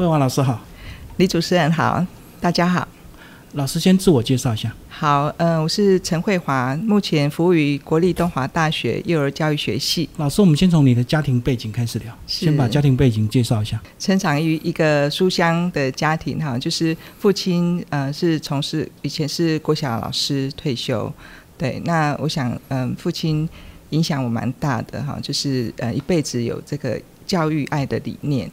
慧华老师好，李主持人好，大家好。老师先自我介绍一下。好，嗯，我是陈慧华，目前服务于国立东华大学幼儿教育学系。老师，我们先从你的家庭背景开始聊，先把家庭背景介绍一下。成长于一个书香的家庭，哈，就是父亲呃是从事以前是国小老师退休，对，那我想嗯、父亲影响我蛮大的哈，就是呃一辈子有这个教育爱的理念，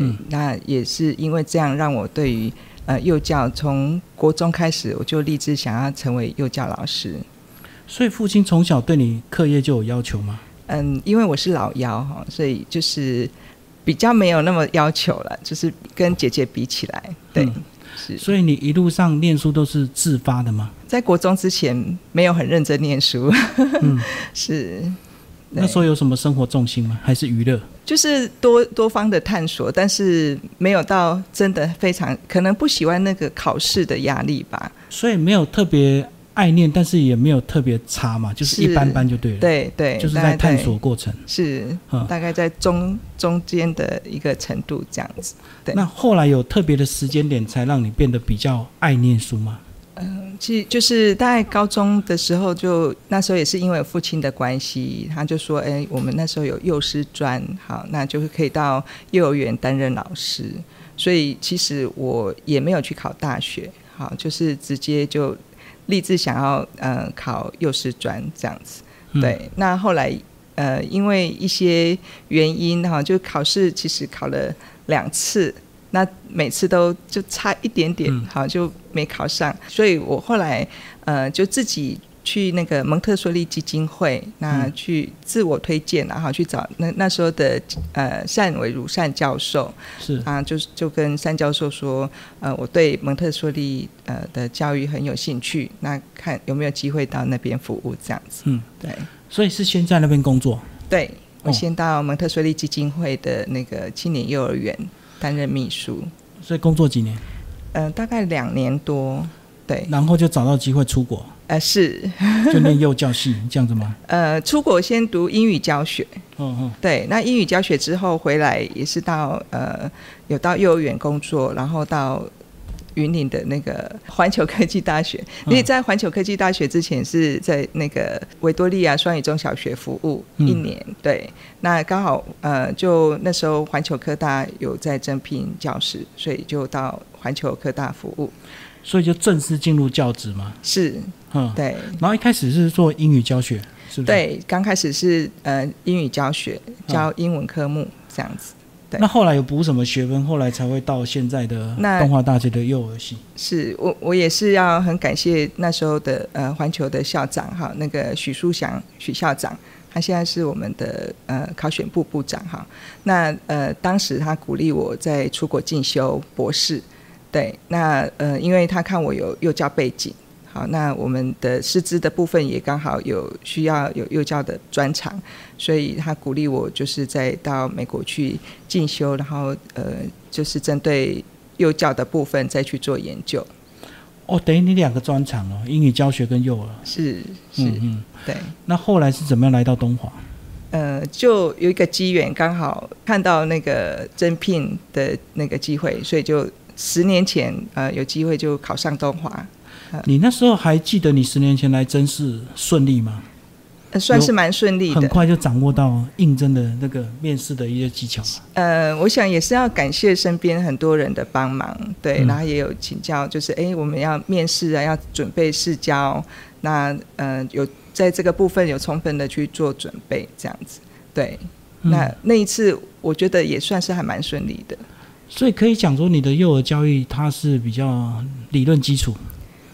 嗯嗯，那也是因为这样让我对于呃幼教从国中开始我就立志想要成为幼教老师，所以父亲从小对你课业就有要求吗？嗯，因为我是老幺哈，所以就是比较没有那么要求了，就是跟姐姐比起来，对，嗯是所以你一路上念书都是自发的吗？在国中之前没有很认真念书，嗯，是那时候有什么生活重心吗？还是娱乐？就是多多方的探索，但是没有到真的非常可能不喜欢那个考试的压力吧，所以没有特别爱念，但是也没有特别差嘛，就是是一般般就对了。，对对，就是在探索过程。是嗯，大概在中中间的一个程度这样子。对那后来有特别的时间点，才让你变得比较爱念书吗？其实就是大概高中的时候就，那时候也是因为父亲的关系，他就说：“哎，我们那时候有幼师专，好，那就是可以到幼儿园担任老师。”所以其实我也没有去考大学，好，就是直接就立志想要呃考幼师专这样子。嗯，对，那后来呃，因为一些原因哈，就考试其实考了两次，那每次都就差一点点嗯，好就没考上，所以我后来呃就自己。去那个蒙特梭利基金会，那嗯去自我推荐，然后去找那那时候的呃单伟如单教授是啊，就是就跟单教授说，呃，我对蒙特梭利呃的教育很有兴趣，那看有没有机会到那边服务这样子。嗯，对，所以是先在那边工作。对，我哦先到蒙特梭利基金会的那个青年幼儿园担任秘书，所以工作几年，呃，大概两年多。对，然后就找到机会出国，呃，是，就念幼教系这样子吗？呃，出国先读英语教学，嗯嗯，对，那英语教学之后回来也是到呃，有到幼儿园工作，然后到云林的那个环球科技大学。因为在环球科技大学之前是在那个维多利亚双语中小学服务嗯一年，对，那刚好呃，就那时候环球科大有在征聘教师，所以就到环球科大服务。所以就正式进入教职嘛。是，嗯，对。然后一开始是做英语教学，是不是？。对，刚开始是呃英语教学，教英文科目这样子。对那后来有补什么学分？后来才会到现在的那东华大学的幼儿系。是我我也是要很感谢那时候的呃环球的校长哈，那个许书祥许校长，他现在是我们的呃考选部部长哈。那呃当时他鼓励我在出国进修博士，对，那呃因为他看我有幼教背景。好，那我们的师资的部分也刚好有需要有幼教的专长，所以他鼓励我就是再到美国去进修，然后呃就是针对幼教的部分再去做研究。哦，等于你两个专长哦，英语教学跟幼儿。是是，嗯嗯。对，那后来是怎么样来到东华？呃，就有一个机缘，刚好看到那个征聘的那个机会，所以就十年前呃有机会就考上东华，你那时候还记得你十年前来真是顺利吗？呃算是蛮顺利的。很快就掌握到应征的那个面试的一些技巧。呃，我想也是要感谢身边很多人的帮忙，对，嗯然后也有请教，就是哎，我们要面试啊，要准备试教，那呃有在这个部分有充分的去做准备，这样子，对，嗯那那一次我觉得也算是还蛮顺利的。所以可以讲说，你的幼儿教育它是比较理论基础，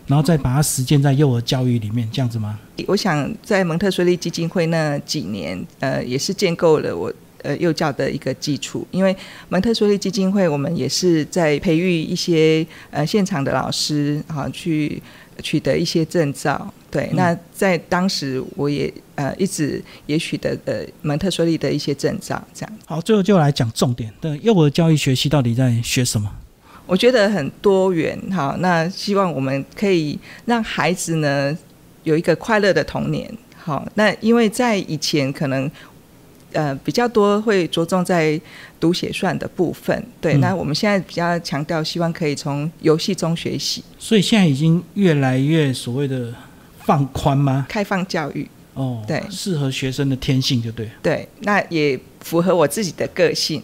然后再把它实践在幼儿教育里面，这样子吗？我想在蒙特梭利基金会那几年，呃，也是建构了我呃幼教的一个基础。因为蒙特梭利基金会，我们也是在培育一些呃现场的老师，啊，去取得一些证照。对，嗯那在当时我也呃一直也取得呃蒙特梭利的一些证照，这样。好，最后就来讲重点的幼儿教育学习到底在学什么？我觉得很多元哈，那希望我们可以让孩子呢有一个快乐的童年。好，那因为在以前可能呃比较多会着重在读写算的部分。对，嗯那我们现在比较强调，希望可以从游戏中学习，所以现在已经越来越所谓的放宽吗？开放教育。哦，对适合学生的天性就对。对，那也符合我自己的个性。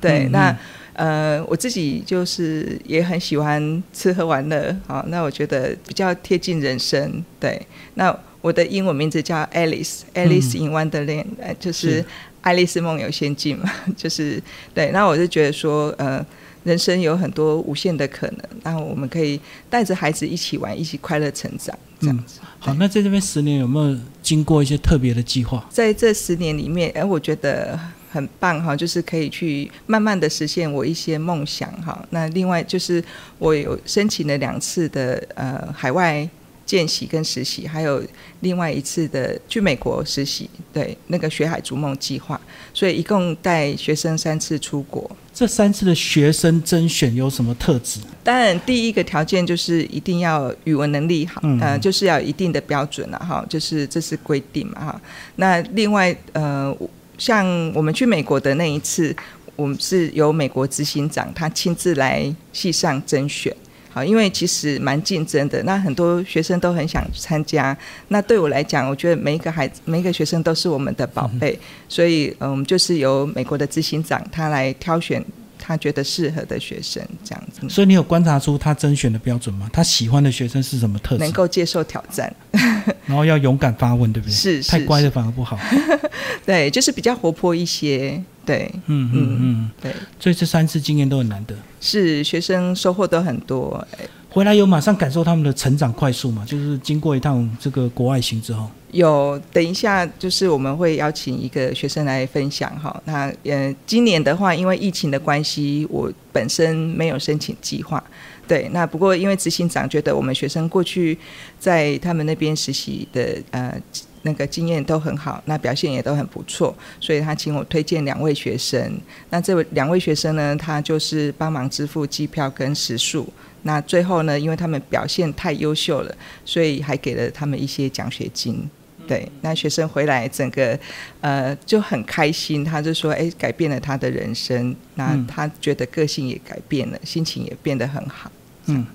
对，嗯那呃，我自己就是也很喜欢吃喝玩乐，好，那我觉得比较贴近人生。对，那我的英文名字叫 Alice，Alice in Wonderland，、呃，就是是爱丽丝梦游仙境嘛，就是对。那我就觉得说，呃。人生有很多无限的可能，然后我们可以带着孩子一起玩，一起快乐成长，这样子。好，那在这边十年有没有经过一些特别的计划？在这十年里面，哎，我觉得很棒哈，就是可以去慢慢的实现我一些梦想哈。那另外就是我有申请了两次的呃海外见习跟实习，还有另外一次的去美国实习，对那个学海逐梦计划，所以一共带学生三次出国。这三次的学生甄选有什么特质？当然，第一个条件就是一定要语文能力好，嗯呃，就是要有一定的标准了哈，就是这是规定嘛哈。那另外，呃，像我们去美国的那一次，我们是由美国执行长他亲自来系上甄选。好，因为其实蛮竞争的，那很多学生都很想参加。那对我来讲，我觉得每一个孩子、每一个学生都是我们的宝贝，所以，嗯，我们就是由美国的执行长他来挑选他觉得适合的学生，这样子。所以你有观察出他甄选的标准吗？他喜欢的学生是什么特质能？够接受挑战，然后要勇敢发问，对不对？是是太乖的反而不好。对，就是比较活泼一些，对嗯嗯嗯，对，所以这三次经验都很难得。是学生收获都很多，哎回来有马上感受他们的成长快速嘛？就是经过一趟这个国外行之后，有等一下就是我们会邀请一个学生来分享哈，那呃今年的话，因为疫情的关系，我本身没有申请计划。对，那不过因为执行长觉得我们学生过去在他们那边实习的呃那个经验都很好，那表现也都很不错，所以他请我推荐两位学生。那这位两位学生呢，他就是帮忙支付机票跟食宿。那最后呢，因为他们表现太优秀了，所以还给了他们一些奖学金。对，那学生回来整个呃就很开心，他就说：“哎，改变了他的人生，那嗯他觉得个性也改变了，心情也变得很好。”嗯，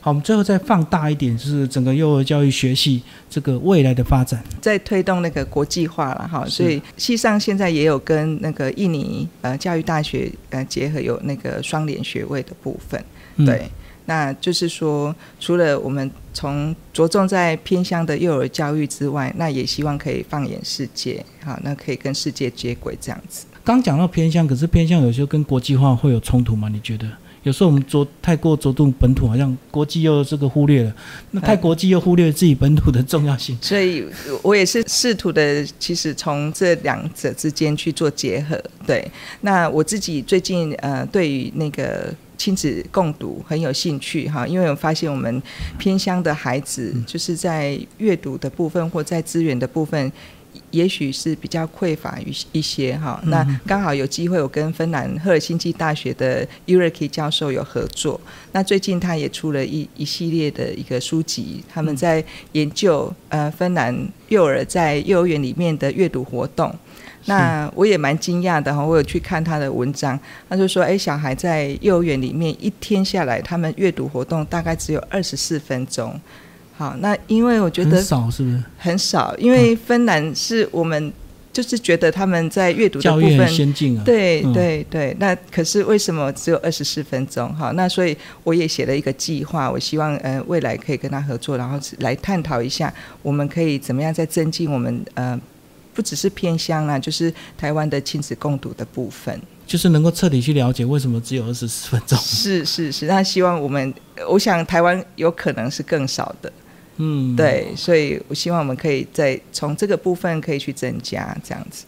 好，我们最后再放大一点，就是整个幼儿教育学系这个未来的发展。在推动那个国际化了哈，所以系上现在也有跟那个印尼呃教育大学呃结合，有那个双联学位的部分。嗯、对，那就是说，除了我们从着重在偏乡的幼儿教育之外，那也希望可以放眼世界，好，那可以跟世界接轨这样子。刚讲到偏向，可是偏向有时候跟国际化会有冲突吗？你觉得？有时候我们着太过着重本土，好像国际又这个忽略了，那太国际又忽略了自己本土的重要性。所以我也是试图的，其实从这两者之间去做结合。对，那我自己最近呃，对于那个。亲子共读很有兴趣哈，因为我发现我们偏乡的孩子，就是在阅读的部分或在资源的部分，也许是比较匮乏于一些哈。嗯那刚好有机会，我跟芬兰赫尔辛基大学的 Uraki 教授有合作。那最近他也出了一一系列的一个书籍，他们在研究呃芬兰幼儿在幼儿园里面的阅读活动。那我也蛮惊讶的哈，我有去看他的文章，他就说，哎，小孩在幼儿园里面一天下来，他们阅读活动大概只有二十四分钟。好，那因为我觉得很少，是不是？很少，因为芬兰是我们就是觉得他们在阅读的部教育很分。先进啊。对嗯对对，那可是为什么只有二十四分钟？哈，那所以我也写了一个计划，我希望呃未来可以跟他合作，然后来探讨一下，我们可以怎么样再增进我们呃不只是偏乡啦，就是台湾的亲子共读的部分。就是能够彻底去了解为什么只有二十四分钟。是是是，那希望我们，我想台湾有可能是更少的，嗯，。对，所以我希望我们可以再从这个部分可以去增加这样子。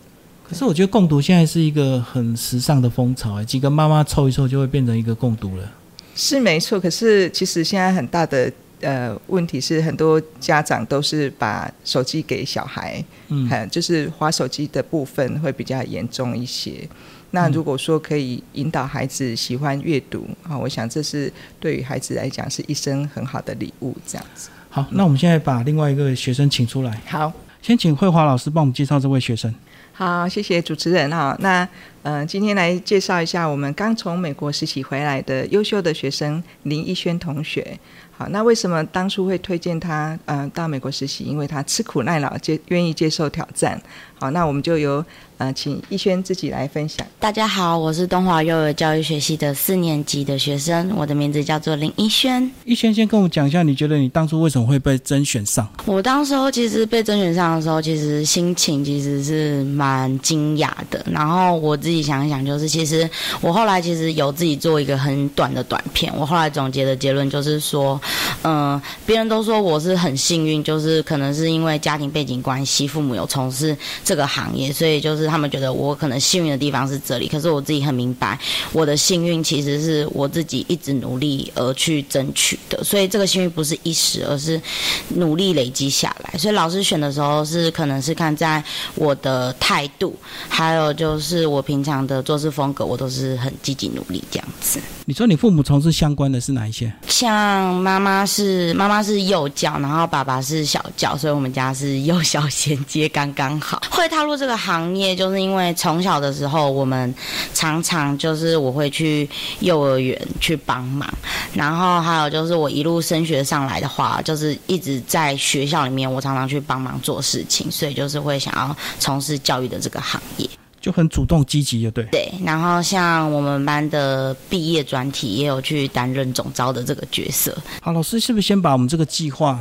可是我觉得共读现在是一个很时尚的风潮，哎，几个妈妈凑一凑就会变成一个共读了。是没错，可是其实现在很大的呃问题是，很多家长都是把手机给小孩，嗯，就是滑手机的部分会比较严重一些。那如果说可以引导孩子喜欢阅读啊，我想这是对于孩子来讲是一生很好的礼物。这样子，好，那我们现在把另外一个学生请出来，好。先请慧华老师帮我们介绍这位学生。好，谢谢主持人哈。那呃，今天来介绍一下我们刚从美国实习回来的优秀的学生林逸轩同学。好，那为什么当初会推荐他呃到美国实习？因为他吃苦耐劳，接愿意接受挑战。好，那我们就由呃请逸轩自己来分享。大家好，我是东华幼儿教育学系的四年级的学生，我的名字叫做林逸轩。逸轩先跟我讲一下，你觉得你当初为什么会被甄选上？我当时候其实被甄选上的时候，其实心情其实是蛮蛮惊讶的。然后我自己想一想，就是其实我后来其实有自己做一个很短的短片。我后来总结的结论就是说，嗯，别人都说我是很幸运，就是可能是因为家庭背景关系，父母有从事。这个行业，所以就是他们觉得我可能幸运的地方是这里，可是我自己很明白，我的幸运其实是我自己一直努力而去争取的，所以这个幸运不是一时，而是努力累积下来。所以老师选的时候是可能是看在我的态态度，还有就是我平常的做事风格，我都是很积极努力这样子。你说你父母从事相关的是哪一些？像妈妈是妈妈是幼教，然后爸爸是小教，所以我们家是幼小衔接刚刚好。会踏入这个行业，就是因为从小的时候，我们常常就是我会去幼儿园去帮忙，然后还有就是我一路升学上来的话，就是一直在学校里面，我常常去帮忙做事情，所以就是会想要从事教育的这个行业，就很主动积极，就对。对，然后像我们班的毕业专题也有去担任总招的这个角色。好，老师是不是先把我们这个计划？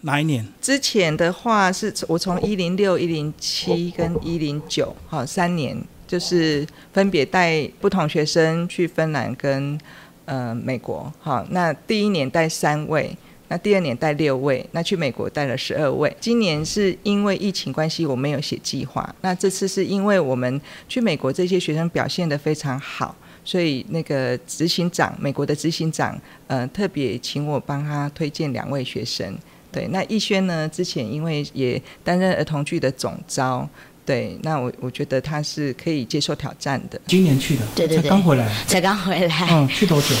哪一年？之前的话是我从一零六、一零七跟一零九，好三年，就是分别带不同学生去芬兰跟呃美国。好，那第一年带三位，那第二年带六位，那去美国带了十二位。今年是因为疫情关系，我没有写计划。那这次是因为我们去美国这些学生表现的非常好，所以那个执行长，美国的执行长，呃，特别请我帮他推荐两位学生。对，那逸轩呢？之前因为也担任儿童剧的总招，对，那我我觉得他是可以接受挑战的。今年去的，对对对，刚回来，才刚回来。嗯，去多久？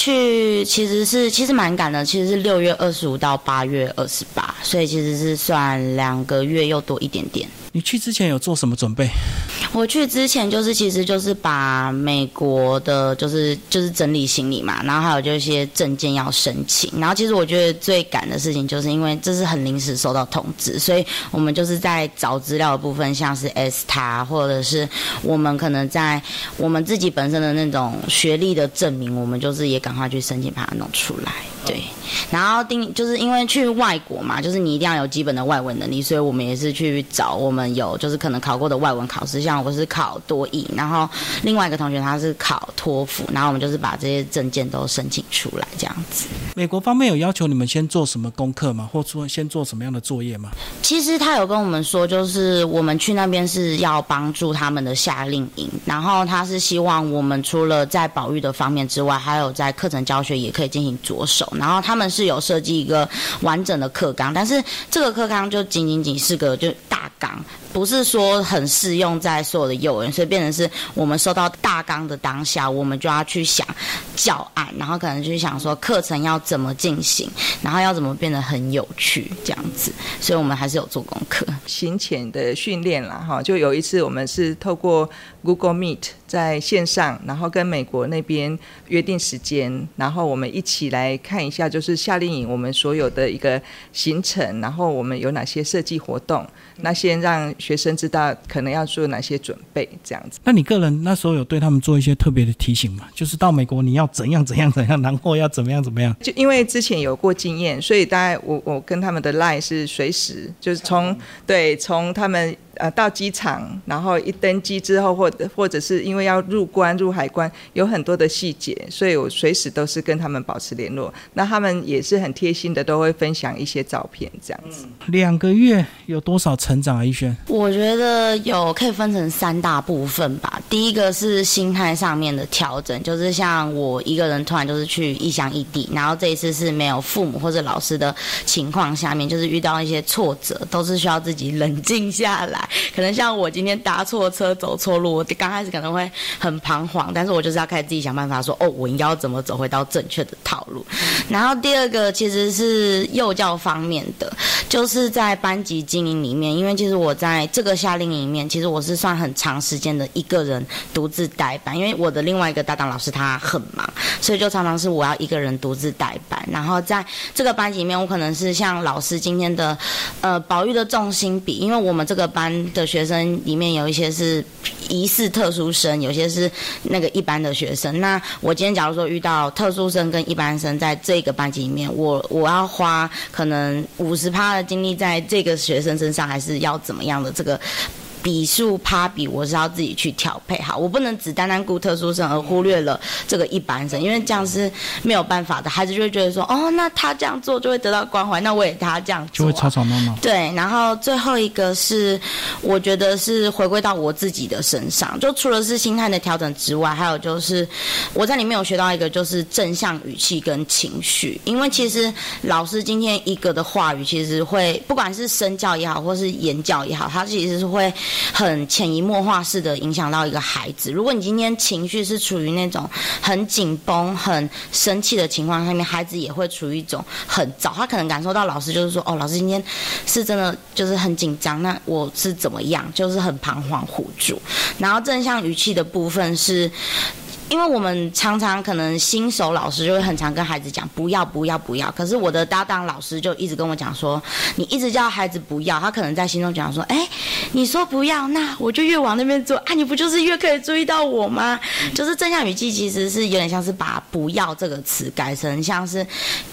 去其实是其实蛮赶的，其实是六月二十五到八月二十八，所以其实是算两个月又多一点点。你去之前有做什么准备？我去之前就是，其实就是把美国的，就是就是整理行李嘛，然后还有就一些证件要申请。然后其实我觉得最赶的事情，就是因为这是很临时收到通知，所以我们就是在找资料的部分，像是 S 塔，或者是我们可能在我们自己本身的那种学历的证明，我们就是也赶快去申请把它弄出来。对，然后定就是因为去外国嘛，就是你一定要有基本的外文能力，所以我们也是去找我们有就是可能考过的外文考试，像我是考多译，然后另外一个同学他是考托福，然后我们就是把这些证件都申请出来这样子。美国方面有要求你们先做什么功课吗？或说先做什么样的作业吗？其实他有跟我们说，就是我们去那边是要帮助他们的夏令营，然后他是希望我们除了在保育的方面之外，还有在课程教学也可以进行着手。然后他们是有设计一个完整的课纲，但是这个课纲就仅仅仅是个就大纲。不是说很适用在所有的幼儿园，所以变成是我们收到大纲的当下，我们就要去想教案，然后可能去想说课程要怎么进行，然后要怎么变得很有趣这样子。所以我们还是有做功课，行前的训练啦，哈，就有一次我们是透过 Google Meet 在线上，然后跟美国那边约定时间，然后我们一起来看一下，就是夏令营我们所有的一个行程，然后我们有哪些设计活动，那先让。学生知道可能要做哪些准备，这样子。那你个人那时候有对他们做一些特别的提醒吗？就是到美国你要怎样怎样怎样，然后要怎么样怎么样？就因为之前有过经验，所以大概我我跟他们的 line 是随时就是从对从他们。呃，到机场，然后一登机之后，或者或者是因为要入关入海关，有很多的细节，所以我随时都是跟他们保持联络。那他们也是很贴心的，都会分享一些照片这样子。两个月有多少成长啊？一轩，我觉得有可以分成三大部分吧。第一个是心态上面的调整，就是像我一个人突然就是去异乡异地，然后这一次是没有父母或者老师的情况下面，就是遇到一些挫折，都是需要自己冷静下来。可能像我今天搭错车、走错路，我刚开始可能会很彷徨，但是我就是要开始自己想办法说，哦，我应该要怎么走回到正确的套路。然后第二个其实是幼教方面的，就是在班级经营里面，因为其实我在这个夏令营里面，其实我是算很长时间的一个人独自带班，因为我的另外一个搭档老师他很忙，所以就常常是我要一个人独自带班。然后在这个班级里面，我可能是像老师今天的呃保育的重心比，因为我们这个班的学生里面有一些是疑似特殊生，有些是那个一般的学生。那我今天假如说遇到特殊生跟一般生在这个班级里面，我我要花可能五十趴的精力在这个学生身上，还是要怎么样的这个？比数趴比，我是要自己去调配好，我不能只单单顾特殊生而忽略了这个一般生，因为这样是没有办法的。孩子就会觉得说，哦，那他这样做就会得到关怀，那我也他这样就会吵吵闹闹。对，然后最后一个是，我觉得是回归到我自己的身上，就除了是心态的调整之外，还有就是我在里面有学到一个就是正向语气跟情绪，因为其实老师今天一个的话语，其实会不管是身教也好，或是言教也好，他其实是会。很潜移默化式的影响到一个孩子。如果你今天情绪是处于那种很紧绷、很生气的情况下面，孩子也会处于一种很早。他可能感受到老师就是说，哦，老师今天是真的就是很紧张，那我是怎么样？就是很彷徨无助。然后正向语气的部分是。因为我们常常可能新手老师就会很常跟孩子讲不要不要不要，可是我的搭档老师就一直跟我讲说，你一直叫孩子不要，他可能在心中讲说，哎，你说不要，那我就越往那边做，啊，你不就是越可以注意到我吗？就是正向语气其实是有点像是把不要这个词改成像是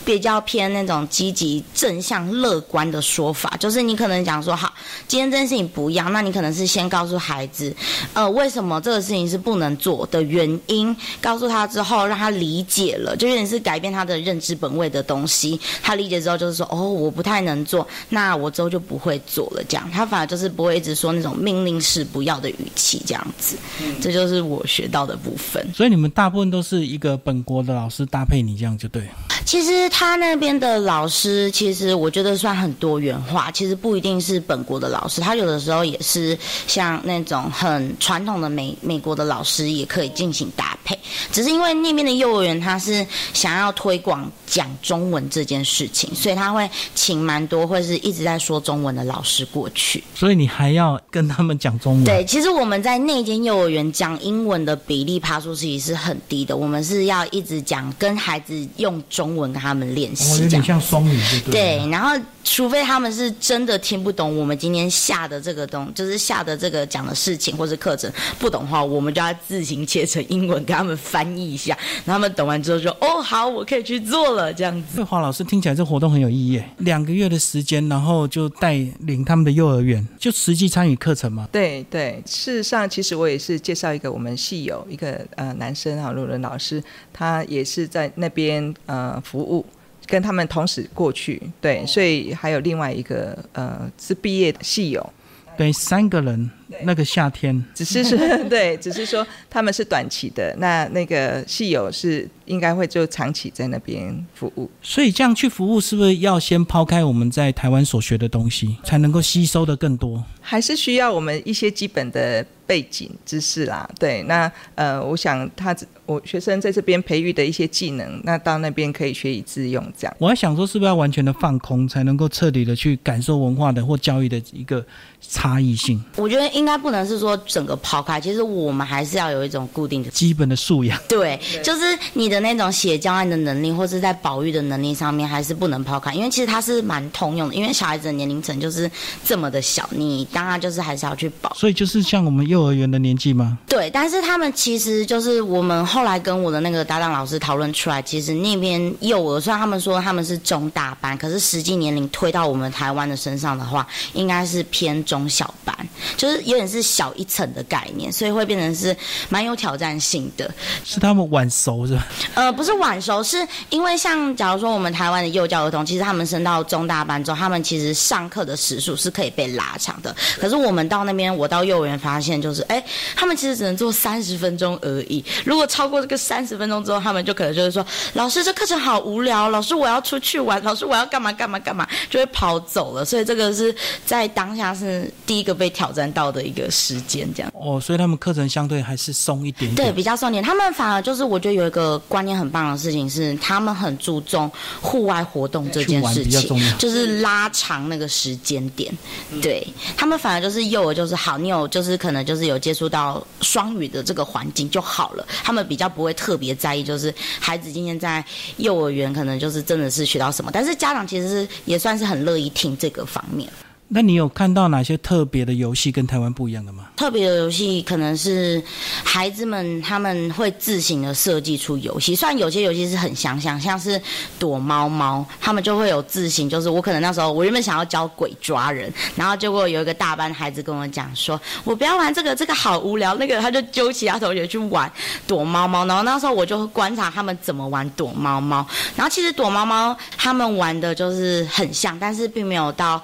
比较偏那种积极正向乐观的说法，就是你可能讲说好，今天这件事情不要，那你可能是先告诉孩子，呃，为什么这个事情是不能做的原因。告诉他之后，让他理解了，就有点是改变他的认知本位的东西。他理解之后，就是说，哦，我不太能做，那我之后就不会做了。这样，他反而就是不会一直说那种命令式不要的语气，这样子。这就是我学到的部分。所以你们大部分都是一个本国的老师搭配你，这样就对。其实他那边的老师，其实我觉得算很多元化。其实不一定是本国的老师，他有的时候也是像那种很传统的美美国的老师，也可以进行搭配。只是因为那边的幼儿园，他是想要推广讲中文这件事情，所以他会请蛮多或是一直在说中文的老师过去。所以你还要跟他们讲中文？对，其实我们在那间幼儿园讲英文的比例爬数其实是很低的。我们是要一直讲跟孩子用中。文跟他们练习，有点像双语，对。然后，除非他们是真的听不懂我们今天下的这个东，就是下的这个讲的事情或是课程不懂的话，我们就要自行切成英文给他们翻译一下。他们懂完之后说哦，好，我可以去做了。”这样子。华老师听起来这活动很有意义，两个月的时间，然后就带领他们的幼儿园，就实际参与课程嘛。对对，事实上，其实我也是介绍一个我们系友一个呃男生哈，陆伦老师，他也是在那边呃。服务跟他们同时过去，对，所以还有另外一个呃是毕业的戏友，对，三个人那个夏天，只是说 对，只是说他们是短期的，那那个戏友是应该会就长期在那边服务，所以这样去服务是不是要先抛开我们在台湾所学的东西，才能够吸收的更多？还是需要我们一些基本的背景知识啦？对，那呃，我想他。我学生在这边培育的一些技能，那到那边可以学以致用，这样。我还想说，是不是要完全的放空，才能够彻底的去感受文化的或教育的一个差异性？我觉得应该不能是说整个抛开，其实我们还是要有一种固定的基本的素养。对，就是你的那种写教案的能力，或是在保育的能力上面，还是不能抛开，因为其实它是蛮通用的。因为小孩子的年龄层就是这么的小，你当然就是还是要去保。所以就是像我们幼儿园的年纪吗？对，但是他们其实就是我们。后来跟我的那个搭档老师讨论出来，其实那边幼儿虽然他们说他们是中大班，可是实际年龄推到我们台湾的身上的话，应该是偏中小班。就是有点是小一层的概念，所以会变成是蛮有挑战性的。是他们晚熟是吧？呃，不是晚熟，是因为像假如说我们台湾的幼教儿童，其实他们升到中大班之后，他们其实上课的时数是可以被拉长的。可是我们到那边，我到幼儿园发现，就是哎，他们其实只能做三十分钟而已。如果超过这个三十分钟之后，他们就可能就是说，老师这课程好无聊，老师我要出去玩，老师我要干嘛干嘛干嘛，就会跑走了。所以这个是在当下是第一个被挑战到的一个时间，这样。哦，所以他们课程相对还是松一点点。对，比较松一点。他们反而就是我觉得有一个观念很棒的事情是，他们很注重户外活动这件事情，就是拉长那个时间点。对他们反而就是幼儿就是好，你有就是可能就是有接触到双语的这个环境就好了。他们比较不会特别在意，就是孩子今天在幼儿园可能就是真的是学到什么，但是家长其实是也算是很乐意听这个方面。那你有看到哪些特别的游戏跟台湾不一样的吗？特别的游戏可能是孩子们他们会自行的设计出游戏，虽然有些游戏是很想象，像是躲猫猫，他们就会有自行。就是我可能那时候我原本想要教鬼抓人，然后结果有一个大班孩子跟我讲说，我不要玩这个，这个好无聊。那个他就揪其他同学去玩躲猫猫，然后那时候我就观察他们怎么玩躲猫猫。然后其实躲猫猫他们玩的就是很像，但是并没有到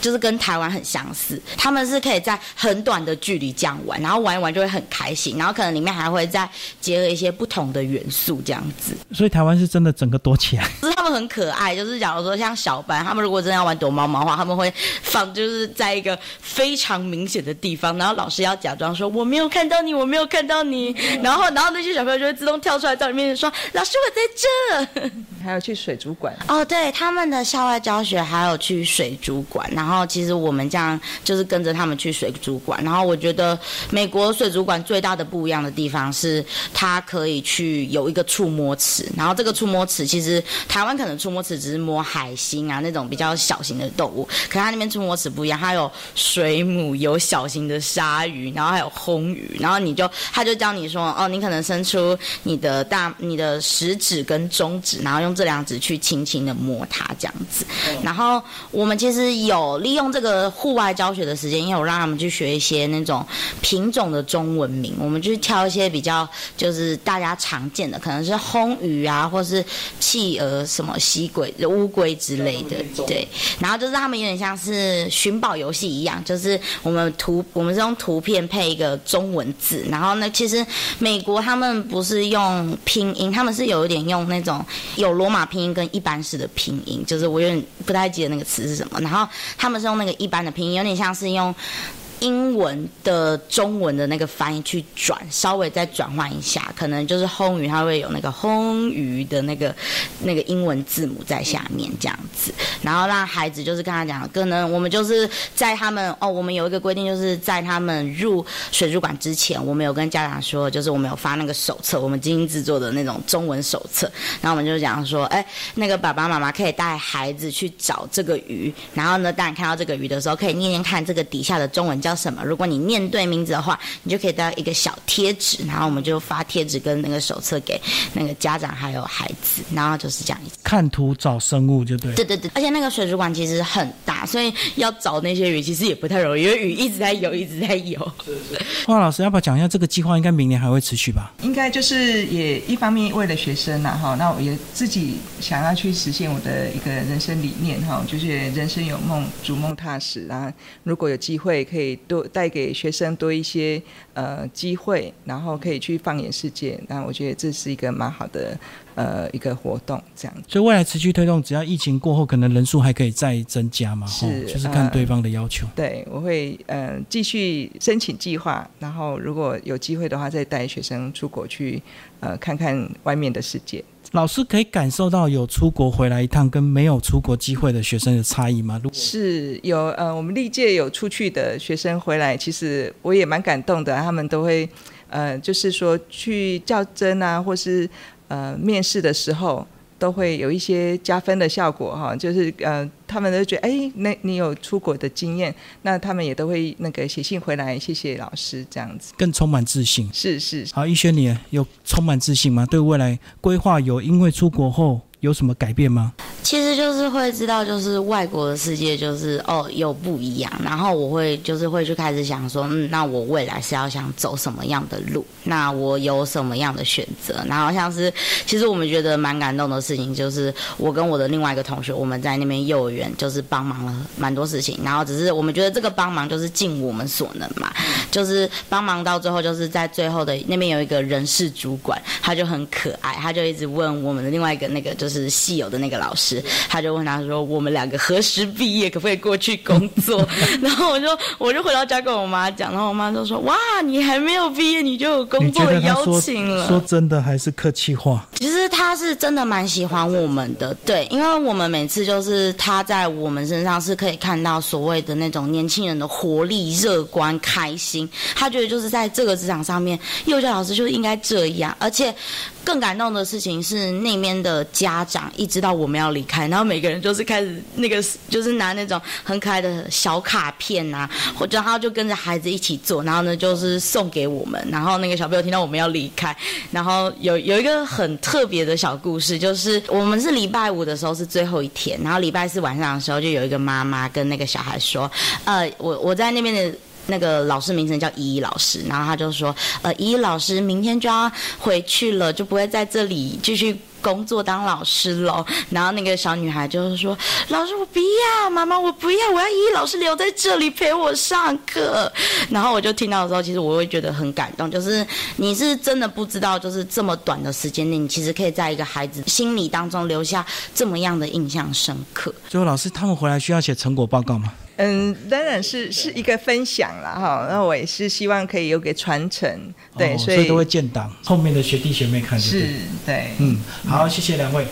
就是。跟台湾很相似，他们是可以在很短的距离这样玩，然后玩一玩就会很开心，然后可能里面还会再结合一些不同的元素这样子。所以台湾是真的整个躲起来，就 是他们很可爱。就是假如说像小班，他们如果真的要玩躲猫猫的话，他们会放就是在一个非常明显的地方，然后老师要假装说我没有看到你，我没有看到你，然后然后那些小朋友就会自动跳出来到你面前说老师我在这。还有去水族馆哦，对，他们的校外教学还有去水族馆，然后。其实我们这样就是跟着他们去水族馆，然后我觉得美国水族馆最大的不一样的地方是，它可以去有一个触摸池，然后这个触摸池其实台湾可能触摸池只是摸海星啊那种比较小型的动物，可它那边触摸池不一样，它有水母，有小型的鲨鱼，然后还有红鱼，然后你就他就教你说，哦，你可能伸出你的大你的食指跟中指，然后用这两指去轻轻的摸它这样子，然后我们其实有利用。用这个户外教学的时间，因为我让他们去学一些那种品种的中文名，我们就是挑一些比较就是大家常见的，可能是红鱼啊，或是企鹅、什么吸龟、乌龟之类的。对，然后就是他们有点像是寻宝游戏一样，就是我们图我们是用图片配一个中文字，然后呢，其实美国他们不是用拼音，他们是有一点用那种有罗马拼音跟一般式的拼音，就是我有点不太记得那个词是什么，然后他们是用。那个一般的拼音有点像是用。英文的中文的那个翻译去转，稍微再转换一下，可能就是烘鱼，它会有那个烘鱼的那个那个英文字母在下面这样子，然后让孩子就是跟他讲，可能我们就是在他们哦，我们有一个规定，就是在他们入水族馆之前，我们有跟家长说，就是我们有发那个手册，我们精英制作的那种中文手册，然后我们就讲说，哎，那个爸爸妈妈可以带孩子去找这个鱼，然后呢，当你看到这个鱼的时候，可以念念看这个底下的中文叫。什么？如果你念对名字的话，你就可以得到一个小贴纸，然后我们就发贴纸跟那个手册给那个家长还有孩子，然后就是这样。看图找生物就对。对对对，而且那个水族馆其实很大，所以要找那些鱼其实也不太容易，因为鱼一直在游，一直在游。是是。花老师，要不要讲一下这个计划？应该明年还会持续吧？应该就是也一方面为了学生呐，哈，那我也自己想要去实现我的一个人生理念，哈，就是人生有梦，逐梦踏实。然后如果有机会可以。多带给学生多一些呃机会，然后可以去放眼世界。那我觉得这是一个蛮好的呃一个活动，这样。所以未来持续推动，只要疫情过后，可能人数还可以再增加嘛？是，就是看对方的要求。对，我会呃继续申请计划，然后如果有机会的话，再带学生出国去呃看看外面的世界。老师可以感受到有出国回来一趟跟没有出国机会的学生的差异吗？是有呃，我们历届有出去的学生回来，其实我也蛮感动的。他们都会呃，就是说去较真啊，或是呃面试的时候。都会有一些加分的效果哈，就是呃，他们都觉得哎，那你有出国的经验，那他们也都会那个写信回来，谢谢老师这样子，更充满自信。是是，好，一轩，你有充满自信吗？对未来规划有因为出国后有什么改变吗？其实就是会知道，就是外国的世界就是哦有不一样，然后我会就是会去开始想说，嗯，那我未来是要想走什么样的路？那我有什么样的选择？然后像是其实我们觉得蛮感动的事情，就是我跟我的另外一个同学，我们在那边幼儿园就是帮忙了蛮多事情，然后只是我们觉得这个帮忙就是尽我们所能嘛，就是帮忙到最后就是在最后的那边有一个人事主管，他就很可爱，他就一直问我们的另外一个那个就是系友的那个老师。他就问他说：“我们两个何时毕业？可不可以过去工作？” 然后我就我就回到家跟我妈讲，然后我妈就说：“哇，你还没有毕业，你就有工作的邀请了。”说真的还是客气话？其实他是真的蛮喜欢我们的，对，因为我们每次就是他在我们身上是可以看到所谓的那种年轻人的活力、乐观、开心。他觉得就是在这个职场上面，幼教老师就应该这样，而且。更感动的事情是那边的家长一直到我们要离开，然后每个人就是开始那个就是拿那种很可爱的小卡片啊，或者他就跟着孩子一起做，然后呢就是送给我们。然后那个小朋友听到我们要离开，然后有有一个很特别的小故事，就是我们是礼拜五的时候是最后一天，然后礼拜四晚上的时候就有一个妈妈跟那个小孩说，呃，我我在那边的。那个老师名称叫依依老师，然后他就说，呃，依依老师明天就要回去了，就不会在这里继续工作当老师喽。然后那个小女孩就是说，老师我不要，妈妈我不要，我要依依老师留在这里陪我上课。然后我就听到的时候，其实我会觉得很感动，就是你是真的不知道，就是这么短的时间内，你其实可以在一个孩子心里当中留下这么样的印象深刻。最后，老师他们回来需要写成果报告吗？嗯，当然是是一个分享了哈，那我也是希望可以有个传承，对，所以都会建档，后面的学弟学妹看是，对，嗯，好，谢谢两位。